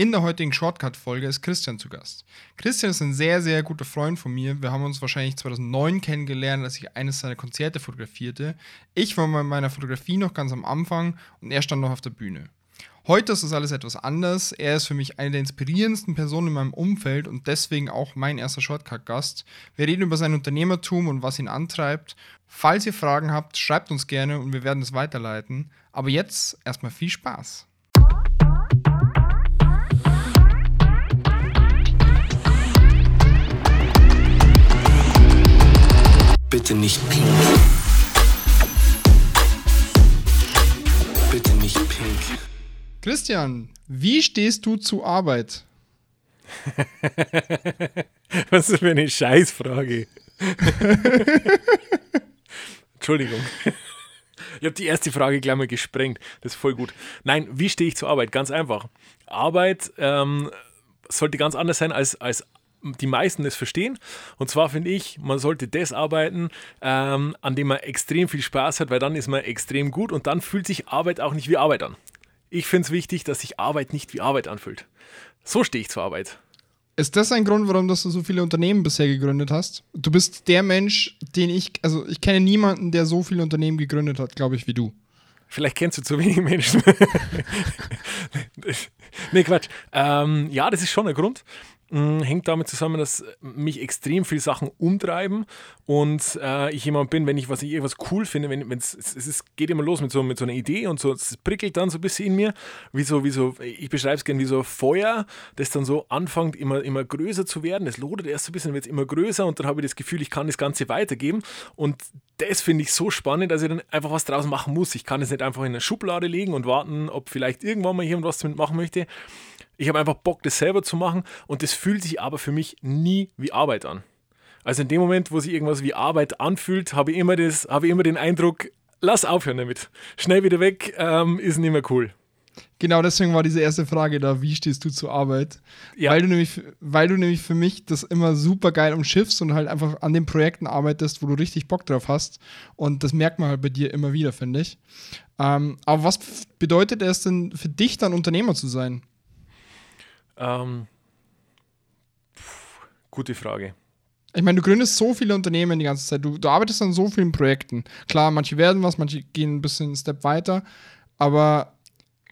In der heutigen Shortcut-Folge ist Christian zu Gast. Christian ist ein sehr, sehr guter Freund von mir. Wir haben uns wahrscheinlich 2009 kennengelernt, als ich eines seiner Konzerte fotografierte. Ich war bei meiner Fotografie noch ganz am Anfang und er stand noch auf der Bühne. Heute ist das alles etwas anders. Er ist für mich eine der inspirierendsten Personen in meinem Umfeld und deswegen auch mein erster Shortcut-Gast. Wir reden über sein Unternehmertum und was ihn antreibt. Falls ihr Fragen habt, schreibt uns gerne und wir werden es weiterleiten. Aber jetzt erstmal viel Spaß. Nicht pink. Bitte nicht pink. Christian, wie stehst du zur Arbeit? Was ist für eine Scheißfrage? Entschuldigung. Ich habe die erste Frage gleich mal gesprengt. Das ist voll gut. Nein, wie stehe ich zur Arbeit? Ganz einfach. Arbeit ähm, sollte ganz anders sein als, als die meisten das verstehen. Und zwar finde ich, man sollte das arbeiten, ähm, an dem man extrem viel Spaß hat, weil dann ist man extrem gut und dann fühlt sich Arbeit auch nicht wie Arbeit an. Ich finde es wichtig, dass sich Arbeit nicht wie Arbeit anfühlt. So stehe ich zur Arbeit. Ist das ein Grund, warum du so viele Unternehmen bisher gegründet hast? Du bist der Mensch, den ich, also ich kenne niemanden, der so viele Unternehmen gegründet hat, glaube ich, wie du. Vielleicht kennst du zu wenig Menschen. nee, Quatsch. Ähm, ja, das ist schon ein Grund. Mm, hängt damit zusammen, dass mich extrem viele Sachen umtreiben und äh, ich jemand bin, wenn ich was ich irgendwas cool finde, wenn es es geht immer los mit so mit so einer Idee und so es prickelt dann so ein bisschen in mir, wie so wie so ich beschreibe es gerne wie so Feuer, das dann so anfängt immer immer größer zu werden. Es lodert erst so ein bisschen, wird immer größer und dann habe ich das Gefühl, ich kann das Ganze weitergeben und das finde ich so spannend, dass ich dann einfach was draus machen muss. Ich kann es nicht einfach in eine Schublade legen und warten, ob vielleicht irgendwann mal jemand was damit machen möchte. Ich habe einfach Bock, das selber zu machen und das fühlt sich aber für mich nie wie Arbeit an. Also in dem Moment, wo sich irgendwas wie Arbeit anfühlt, habe ich immer, das, habe ich immer den Eindruck, lass aufhören damit. Schnell wieder weg, ähm, ist nicht mehr cool. Genau deswegen war diese erste Frage da, wie stehst du zur Arbeit? Ja. Weil, du nämlich, weil du nämlich für mich das immer super geil umschiffst und halt einfach an den Projekten arbeitest, wo du richtig Bock drauf hast. Und das merkt man halt bei dir immer wieder, finde ich. Ähm, aber was bedeutet es denn für dich dann Unternehmer zu sein? Ähm, pff, gute Frage. Ich meine, du gründest so viele Unternehmen die ganze Zeit. Du, du, arbeitest an so vielen Projekten. Klar, manche werden was, manche gehen ein bisschen einen Step weiter, aber.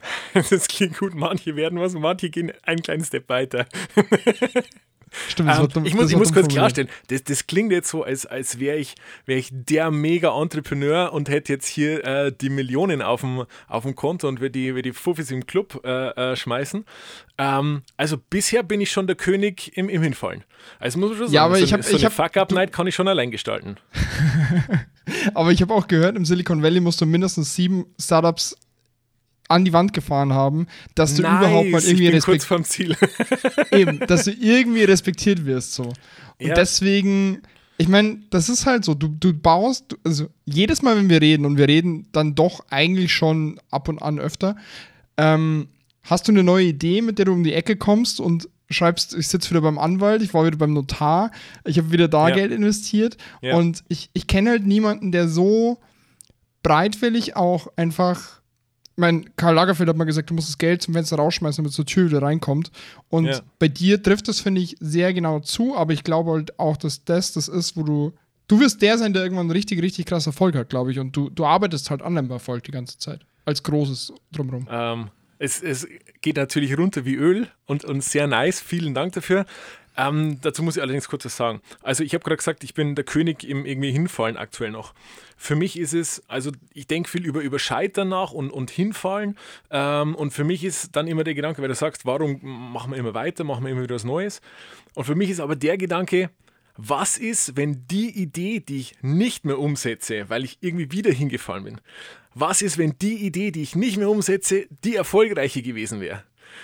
Das klingt gut, manche werden was und manche gehen einen kleinen Step weiter. Stimmt, das ähm, dumm, ich muss, ich muss kurz klarstellen, das, das klingt jetzt so, als, als wäre ich, wär ich der Mega-Entrepreneur und hätte jetzt hier äh, die Millionen auf dem, auf dem Konto und würde die, würd die Fuffis im Club äh, äh, schmeißen. Ähm, also bisher bin ich schon der König im, im Hinfallen. Also muss man schon sagen, ja, aber so, ich hab, so ich eine Fuck-Up-Night kann ich schon allein gestalten. aber ich habe auch gehört, im Silicon Valley musst du mindestens sieben Startups an die Wand gefahren haben, dass du nice, überhaupt mal irgendwie respektiert Eben, dass du irgendwie respektiert wirst so. Und ja. deswegen ich meine, das ist halt so, du, du baust, also jedes Mal, wenn wir reden, und wir reden dann doch eigentlich schon ab und an öfter, ähm, hast du eine neue Idee, mit der du um die Ecke kommst und schreibst, ich sitze wieder beim Anwalt, ich war wieder beim Notar, ich habe wieder da ja. Geld investiert ja. und ich, ich kenne halt niemanden, der so breitwillig auch einfach mein Karl Lagerfeld hat mal gesagt, du musst das Geld zum Fenster rausschmeißen, damit zur Tür wieder reinkommt. Und ja. bei dir trifft das, finde ich, sehr genau zu, aber ich glaube halt auch, dass das das ist, wo du. Du wirst der sein, der irgendwann richtig, richtig krass Erfolg hat, glaube ich. Und du, du arbeitest halt an dem Erfolg die ganze Zeit. Als großes drumherum. Ähm, es, es geht natürlich runter wie Öl und, und sehr nice. Vielen Dank dafür. Ähm, dazu muss ich allerdings kurz was sagen. Also ich habe gerade gesagt, ich bin der König im irgendwie Hinfallen aktuell noch. Für mich ist es, also ich denke viel über, über Scheitern nach und, und Hinfallen. Ähm, und für mich ist dann immer der Gedanke, weil du sagst, warum machen wir immer weiter, machen wir immer wieder was Neues. Und für mich ist aber der Gedanke, was ist, wenn die Idee, die ich nicht mehr umsetze, weil ich irgendwie wieder hingefallen bin, was ist, wenn die Idee, die ich nicht mehr umsetze, die erfolgreiche gewesen wäre?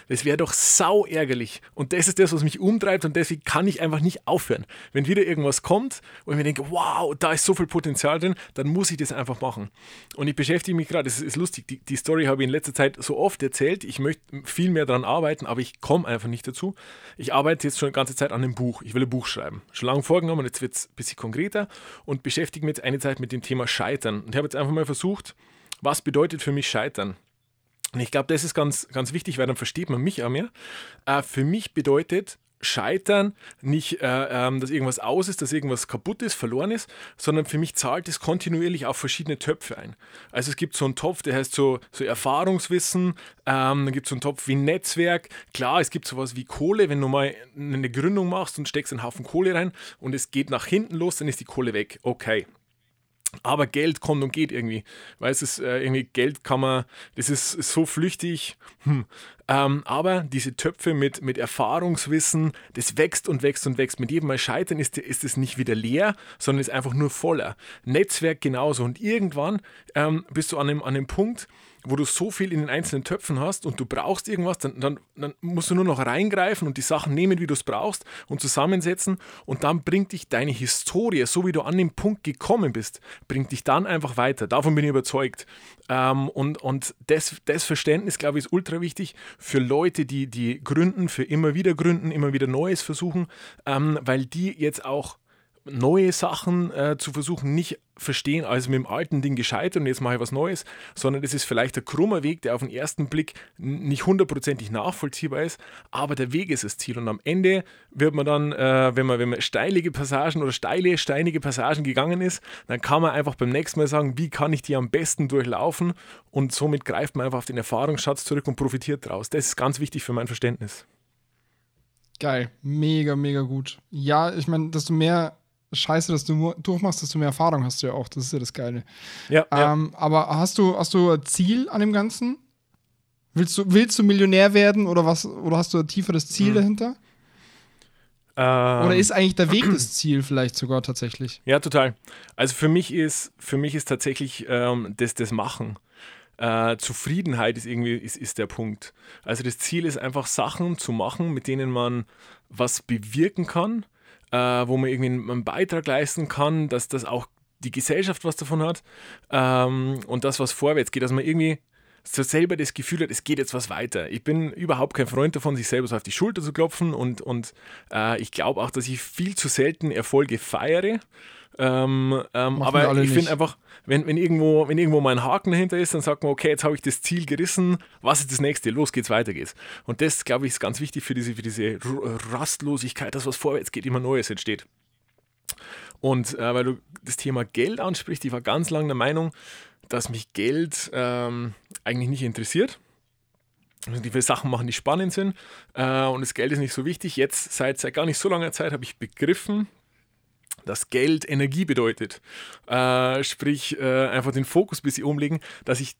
Das wäre doch sau ärgerlich. Und das ist das, was mich umtreibt und deswegen kann ich einfach nicht aufhören. Wenn wieder irgendwas kommt und ich mir denke, wow, da ist so viel Potenzial drin, dann muss ich das einfach machen. Und ich beschäftige mich gerade, das ist lustig, die, die Story habe ich in letzter Zeit so oft erzählt. Ich möchte viel mehr daran arbeiten, aber ich komme einfach nicht dazu. Ich arbeite jetzt schon die ganze Zeit an einem Buch. Ich will ein Buch schreiben. Schon lange vorgenommen, jetzt wird es ein bisschen konkreter und beschäftige mich jetzt eine Zeit mit dem Thema Scheitern. Und ich habe jetzt einfach mal versucht, was bedeutet für mich Scheitern? Und ich glaube, das ist ganz, ganz wichtig, weil dann versteht man mich auch mehr. Äh, für mich bedeutet Scheitern nicht, äh, ähm, dass irgendwas aus ist, dass irgendwas kaputt ist, verloren ist, sondern für mich zahlt es kontinuierlich auf verschiedene Töpfe ein. Also es gibt so einen Topf, der heißt so, so Erfahrungswissen, ähm, dann gibt es so einen Topf wie Netzwerk. Klar, es gibt sowas wie Kohle, wenn du mal eine Gründung machst und steckst einen Haufen Kohle rein und es geht nach hinten los, dann ist die Kohle weg. Okay. Aber Geld kommt und geht irgendwie. Weil es ist äh, irgendwie, Geld kann man, das ist so flüchtig. Hm. Ähm, aber diese Töpfe mit, mit Erfahrungswissen, das wächst und wächst und wächst. Mit jedem Mal Scheitern ist, ist es nicht wieder leer, sondern ist einfach nur voller. Netzwerk genauso. Und irgendwann ähm, bist du an einem, an einem Punkt, wo du so viel in den einzelnen Töpfen hast und du brauchst irgendwas, dann, dann, dann musst du nur noch reingreifen und die Sachen nehmen, wie du es brauchst und zusammensetzen und dann bringt dich deine Historie, so wie du an den Punkt gekommen bist, bringt dich dann einfach weiter. Davon bin ich überzeugt. Ähm, und und das, das Verständnis, glaube ich, ist ultra wichtig für Leute, die, die gründen, für immer wieder gründen, immer wieder Neues versuchen, ähm, weil die jetzt auch neue Sachen äh, zu versuchen, nicht verstehen, als mit dem alten Ding gescheitert und jetzt mache ich was Neues, sondern das ist vielleicht ein krummer Weg, der auf den ersten Blick nicht hundertprozentig nachvollziehbar ist, aber der Weg ist das Ziel und am Ende wird man dann, äh, wenn, man, wenn man steilige Passagen oder steile, steinige Passagen gegangen ist, dann kann man einfach beim nächsten Mal sagen, wie kann ich die am besten durchlaufen und somit greift man einfach auf den Erfahrungsschatz zurück und profitiert daraus. Das ist ganz wichtig für mein Verständnis. Geil, mega, mega gut. Ja, ich meine, desto mehr Scheiße, dass du durchmachst, desto mehr Erfahrung hast du ja auch. Das ist ja das Geile. Ja, ähm, ja. Aber hast du, hast du ein Ziel an dem Ganzen? Willst du, willst du Millionär werden oder was? Oder hast du ein tieferes Ziel mhm. dahinter? Ähm, oder ist eigentlich der Weg das Ziel vielleicht sogar tatsächlich? Ja, total. Also für mich ist, für mich ist tatsächlich ähm, das, das Machen. Äh, Zufriedenheit ist irgendwie ist, ist der Punkt. Also das Ziel ist einfach Sachen zu machen, mit denen man was bewirken kann äh, wo man irgendwie einen Beitrag leisten kann, dass das auch die Gesellschaft was davon hat ähm, und das, was vorwärts geht, dass man irgendwie so selber das Gefühl hat, es geht jetzt was weiter. Ich bin überhaupt kein Freund davon, sich selber so auf die Schulter zu klopfen und, und äh, ich glaube auch, dass ich viel zu selten Erfolge feiere. Ähm, ähm, aber ich finde einfach, wenn, wenn, irgendwo, wenn irgendwo mal ein Haken dahinter ist, dann sagt man, okay, jetzt habe ich das Ziel gerissen, was ist das nächste? Los geht's, weiter geht's. Und das, glaube ich, ist ganz wichtig für diese, für diese Rastlosigkeit, dass was vorwärts geht, immer Neues entsteht. Und äh, weil du das Thema Geld ansprichst, ich war ganz lange der Meinung, dass mich Geld ähm, eigentlich nicht interessiert. Also die Sachen machen, die spannend sind äh, und das Geld ist nicht so wichtig. Jetzt, seit, seit gar nicht so langer Zeit, habe ich begriffen, dass Geld Energie bedeutet. Äh, sprich, äh, einfach den Fokus ein bisschen umlegen, dass ich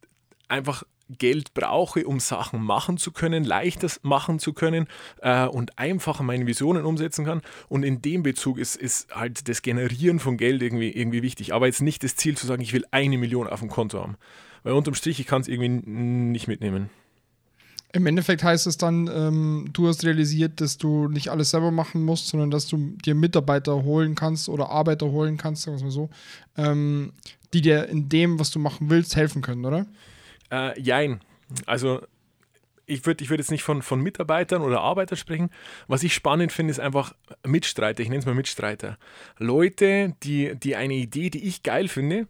einfach Geld brauche, um Sachen machen zu können, leichter machen zu können äh, und einfacher meine Visionen umsetzen kann. Und in dem Bezug ist, ist halt das Generieren von Geld irgendwie, irgendwie wichtig. Aber jetzt nicht das Ziel zu sagen, ich will eine Million auf dem Konto haben. Weil unterm Strich, ich kann es irgendwie nicht mitnehmen. Im Endeffekt heißt es dann, ähm, du hast realisiert, dass du nicht alles selber machen musst, sondern dass du dir Mitarbeiter holen kannst oder Arbeiter holen kannst, sagen wir mal so, ähm, die dir in dem, was du machen willst, helfen können, oder? Äh, jein. Also ich würde ich würd jetzt nicht von, von Mitarbeitern oder Arbeitern sprechen. Was ich spannend finde, ist einfach Mitstreiter. Ich nenne es mal Mitstreiter. Leute, die, die eine Idee, die ich geil finde,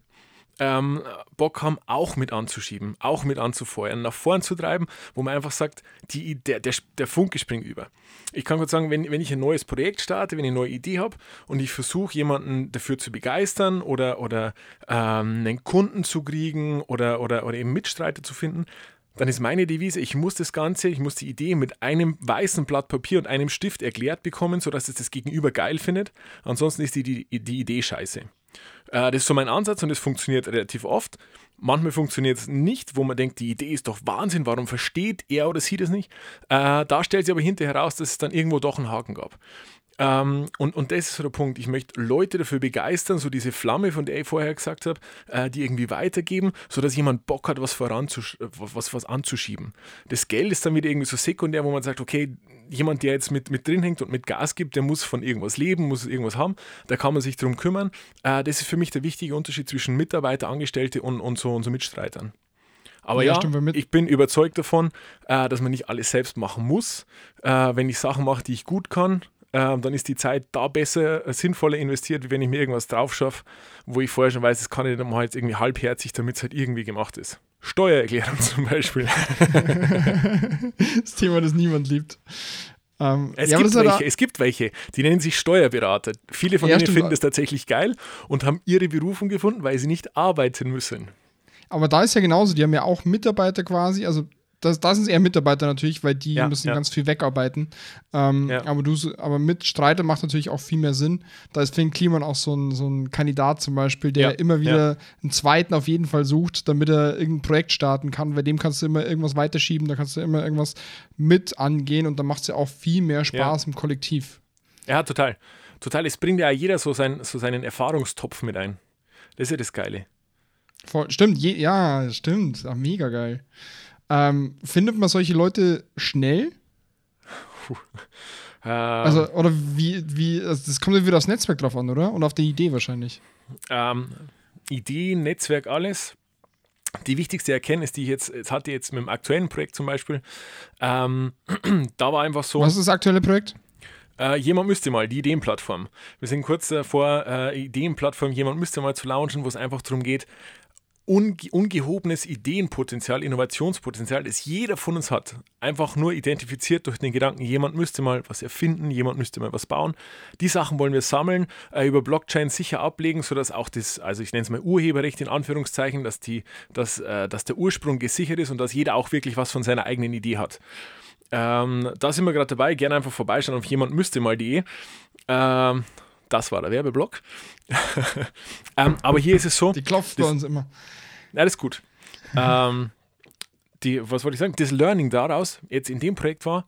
ähm, Bock haben, auch mit anzuschieben, auch mit anzufeuern, nach vorn zu treiben, wo man einfach sagt, die, der, der, der Funke springt über. Ich kann kurz sagen, wenn, wenn ich ein neues Projekt starte, wenn ich eine neue Idee habe und ich versuche, jemanden dafür zu begeistern oder, oder ähm, einen Kunden zu kriegen oder, oder, oder eben Mitstreiter zu finden, dann ist meine Devise, ich muss das Ganze, ich muss die Idee mit einem weißen Blatt Papier und einem Stift erklärt bekommen, sodass es das Gegenüber geil findet. Ansonsten ist die, die, die Idee scheiße. Äh, das ist so mein Ansatz und das funktioniert relativ oft. Manchmal funktioniert es nicht, wo man denkt, die Idee ist doch Wahnsinn, warum versteht er oder sie das nicht? Äh, da stellt sich aber hinterher heraus, dass es dann irgendwo doch einen Haken gab. Ähm, und, und das ist so der Punkt. Ich möchte Leute dafür begeistern, so diese Flamme, von der ich vorher gesagt habe, äh, die irgendwie weitergeben, sodass jemand Bock hat, was, voranzusch was, was anzuschieben. Das Geld ist dann wieder irgendwie so sekundär, wo man sagt, okay, jemand, der jetzt mit, mit drin hängt und mit Gas gibt, der muss von irgendwas leben, muss irgendwas haben, da kann man sich darum kümmern. Äh, das ist für mich der wichtige Unterschied zwischen Mitarbeiter, Angestellte und, und, so, und so Mitstreitern. Aber ja, ja ich bin überzeugt davon, äh, dass man nicht alles selbst machen muss. Äh, wenn ich Sachen mache, die ich gut kann, ähm, dann ist die Zeit da besser, äh, sinnvoller investiert, wie wenn ich mir irgendwas drauf schaffe, wo ich vorher schon weiß, das kann ich dann mal jetzt irgendwie halbherzig, damit es halt irgendwie gemacht ist. Steuererklärung zum Beispiel. das Thema, das niemand liebt. Ähm, es, ja, gibt welche, es gibt welche, die nennen sich Steuerberater. Viele von ja, ihnen finden das tatsächlich geil und haben ihre Berufung gefunden, weil sie nicht arbeiten müssen. Aber da ist ja genauso, die haben ja auch Mitarbeiter quasi, also das, das sind eher Mitarbeiter natürlich, weil die ja, müssen ja. ganz viel wegarbeiten. Ähm, ja. aber, du, aber mit Streiter macht natürlich auch viel mehr Sinn. Da ist Finn Kliman auch so ein, so ein Kandidat zum Beispiel, der immer wieder einen zweiten auf jeden Fall sucht, damit er irgendein Projekt starten kann. Bei dem kannst du immer irgendwas weiterschieben, da kannst du immer irgendwas mit angehen und dann macht es ja auch viel mehr Spaß im Kollektiv. Ja, total. Total. Es bringt ja jeder so, sein, so seinen Erfahrungstopf mit ein. Das ist ja das Geile. Voll, stimmt, je, ja, stimmt. Ach, mega geil. Ähm, findet man solche Leute schnell? Puh. Also, oder wie, wie, also das kommt ja wieder aufs Netzwerk drauf an, oder? Und auf die Idee wahrscheinlich. Ähm, Idee, Netzwerk, alles. Die wichtigste Erkenntnis, die ich jetzt, jetzt hatte, jetzt mit dem aktuellen Projekt zum Beispiel, ähm, da war einfach so. Was ist das aktuelle Projekt? Äh, jemand müsste mal, die Ideenplattform. Wir sind kurz davor, äh, Ideenplattform, jemand müsste mal zu launchen, wo es einfach darum geht, unge ungehobenes Ideenpotenzial, Innovationspotenzial, das jeder von uns hat. Einfach nur identifiziert durch den Gedanken, jemand müsste mal was erfinden, jemand müsste mal was bauen. Die Sachen wollen wir sammeln, äh, über Blockchain sicher ablegen, sodass auch das, also ich nenne es mal Urheberrecht in Anführungszeichen, dass, die, dass, äh, dass der Ursprung gesichert ist und dass jeder auch wirklich was von seiner eigenen Idee hat. Ähm, da sind wir gerade dabei, gerne einfach vorbeischauen auf jemand müsste mal die. Ähm, das war der Werbeblock. ähm, aber hier ist es so. Die klopft bei uns immer. Ja, das ist gut. ähm, die, was wollte ich sagen? Das Learning daraus, jetzt in dem Projekt war,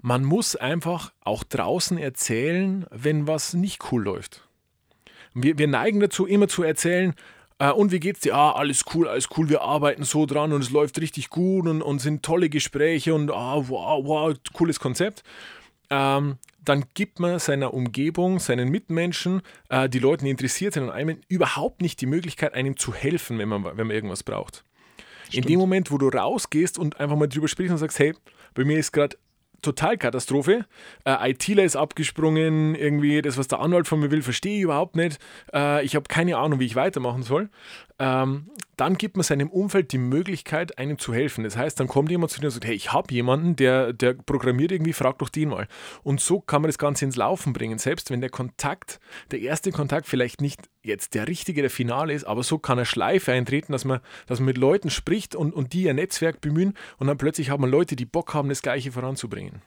man muss einfach auch draußen erzählen, wenn was nicht cool läuft. Wir, wir neigen dazu, immer zu erzählen, äh, und wie geht's dir? Ah, alles cool, alles cool, wir arbeiten so dran und es läuft richtig gut und, und sind tolle Gespräche und ah, wow, wow, cooles Konzept. Ähm, dann gibt man seiner Umgebung, seinen Mitmenschen, äh, die Leute, die interessiert sind an einem, überhaupt nicht die Möglichkeit, einem zu helfen, wenn man, wenn man irgendwas braucht. Stimmt. In dem Moment, wo du rausgehst und einfach mal drüber sprichst und sagst, hey, bei mir ist gerade Totalkatastrophe. Äh, ITler ist abgesprungen, irgendwie das, was der Anwalt von mir will, verstehe ich überhaupt nicht. Äh, ich habe keine Ahnung, wie ich weitermachen soll. Ähm, dann gibt man seinem Umfeld die Möglichkeit, einem zu helfen. Das heißt, dann kommt jemand zu dir und sagt, hey, ich habe jemanden, der, der programmiert irgendwie, frag doch den mal. Und so kann man das Ganze ins Laufen bringen, selbst wenn der Kontakt, der erste Kontakt vielleicht nicht jetzt der richtige, der Finale ist, aber so kann eine Schleife eintreten, dass man, dass man mit Leuten spricht und, und die ihr Netzwerk bemühen und dann plötzlich hat man Leute, die Bock haben, das Gleiche voranzubringen.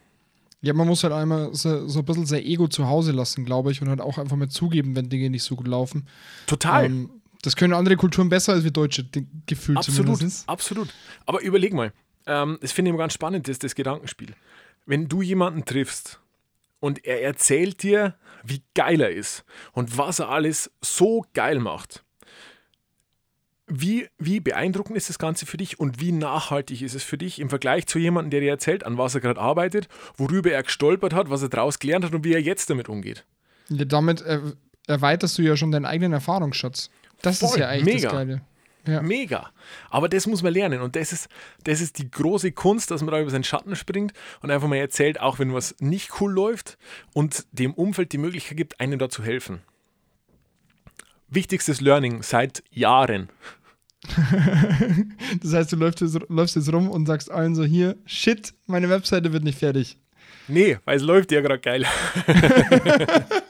Ja, man muss halt einmal so, so ein bisschen sein Ego zu Hause lassen, glaube ich, und halt auch einfach mal zugeben, wenn Dinge nicht so gut laufen. Total. Ähm, das können andere Kulturen besser als wir Deutsche, gefühlt absolut, zumindest. Absolut. Aber überleg mal, ähm, das finde ich immer ganz spannend, das, das Gedankenspiel. Wenn du jemanden triffst und er erzählt dir, wie geil er ist und was er alles so geil macht, wie, wie beeindruckend ist das Ganze für dich und wie nachhaltig ist es für dich im Vergleich zu jemandem, der dir erzählt, an was er gerade arbeitet, worüber er gestolpert hat, was er daraus gelernt hat und wie er jetzt damit umgeht? Ja, damit erweiterst du ja schon deinen eigenen Erfahrungsschatz. Das Voll, ist ja eigentlich mega. das Geile. Ja. Mega. Aber das muss man lernen. Und das ist, das ist die große Kunst, dass man da über seinen Schatten springt und einfach mal erzählt, auch wenn was nicht cool läuft und dem Umfeld die Möglichkeit gibt, einem da zu helfen. Wichtigstes Learning seit Jahren. das heißt, du läufst jetzt, läufst jetzt rum und sagst allen so: Hier, shit, meine Webseite wird nicht fertig. Nee, weil es läuft ja gerade geil.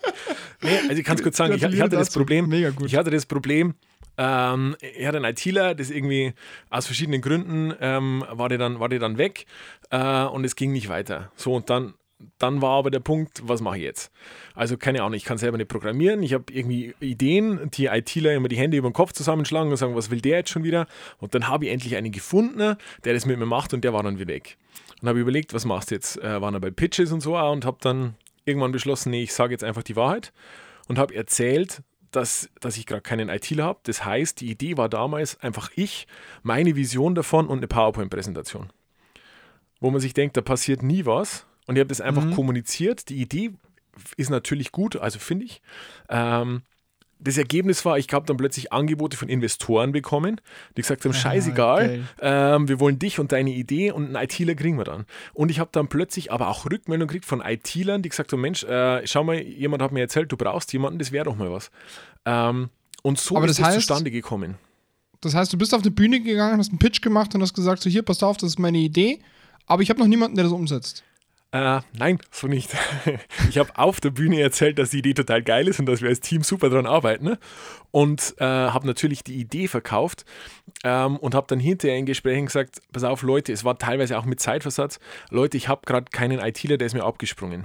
nee, also ich kann es kurz sagen, ich, ich, hatte das Problem, ich hatte das Problem, ähm, ich hatte einen ITler, das irgendwie aus verschiedenen Gründen ähm, war, der dann, war der dann weg äh, und es ging nicht weiter. So, und dann, dann war aber der Punkt, was mache ich jetzt? Also keine Ahnung, ich kann selber nicht programmieren, ich habe irgendwie Ideen, die ITler immer die Hände über den Kopf zusammenschlagen und sagen, was will der jetzt schon wieder? Und dann habe ich endlich einen gefunden, der das mit mir macht und der war dann wieder weg. Und habe überlegt, was machst du jetzt? Äh, waren er bei Pitches und so und habe dann irgendwann beschlossen, nee, ich sage jetzt einfach die Wahrheit und habe erzählt, dass, dass ich gerade keinen ITler habe. Das heißt, die Idee war damals einfach ich, meine Vision davon und eine PowerPoint-Präsentation. Wo man sich denkt, da passiert nie was. Und ich habe das einfach mhm. kommuniziert. Die Idee ist natürlich gut, also finde ich. Ähm, das Ergebnis war, ich habe dann plötzlich Angebote von Investoren bekommen, die gesagt haben, scheißegal, ah, ähm, wir wollen dich und deine Idee und einen ITler kriegen wir dann. Und ich habe dann plötzlich aber auch Rückmeldung gekriegt von ITlern, die gesagt haben, Mensch, äh, schau mal, jemand hat mir erzählt, du brauchst jemanden, das wäre doch mal was. Ähm, und so aber ist das heißt, zustande gekommen. Das heißt, du bist auf eine Bühne gegangen, hast einen Pitch gemacht und hast gesagt, so hier, passt auf, das ist meine Idee, aber ich habe noch niemanden, der das umsetzt. Äh, nein, so nicht. Ich habe auf der Bühne erzählt, dass die Idee total geil ist und dass wir als Team super dran arbeiten. Ne? Und äh, habe natürlich die Idee verkauft ähm, und habe dann hinterher in Gesprächen gesagt: Pass auf, Leute, es war teilweise auch mit Zeitversatz. Leute, ich habe gerade keinen ITler, der ist mir abgesprungen.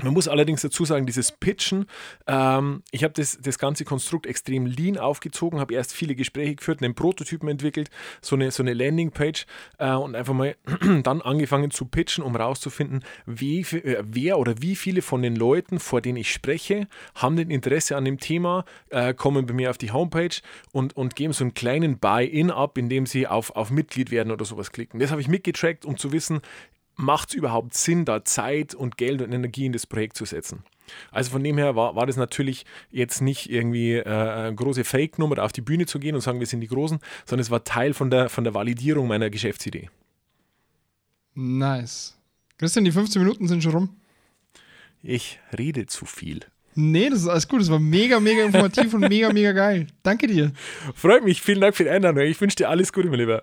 Man muss allerdings dazu sagen, dieses Pitchen, ähm, ich habe das, das ganze Konstrukt extrem lean aufgezogen, habe erst viele Gespräche geführt, einen Prototypen entwickelt, so eine, so eine Landingpage äh, und einfach mal dann angefangen zu pitchen, um rauszufinden, wie, äh, wer oder wie viele von den Leuten, vor denen ich spreche, haben denn Interesse an dem Thema, äh, kommen bei mir auf die Homepage und, und geben so einen kleinen Buy-in ab, indem sie auf, auf Mitglied werden oder sowas klicken. Das habe ich mitgetrackt, um zu wissen, macht es überhaupt Sinn, da Zeit und Geld und Energie in das Projekt zu setzen? Also von dem her war, war das natürlich jetzt nicht irgendwie äh, eine große Fake-Nummer, auf die Bühne zu gehen und sagen, wir sind die Großen, sondern es war Teil von der, von der Validierung meiner Geschäftsidee. Nice. Christian, die 15 Minuten sind schon rum. Ich rede zu viel. Nee, das ist alles gut. Das war mega, mega informativ und mega, mega geil. Danke dir. Freut mich. Vielen Dank für die Einladung. Ich wünsche dir alles Gute, mein Lieber.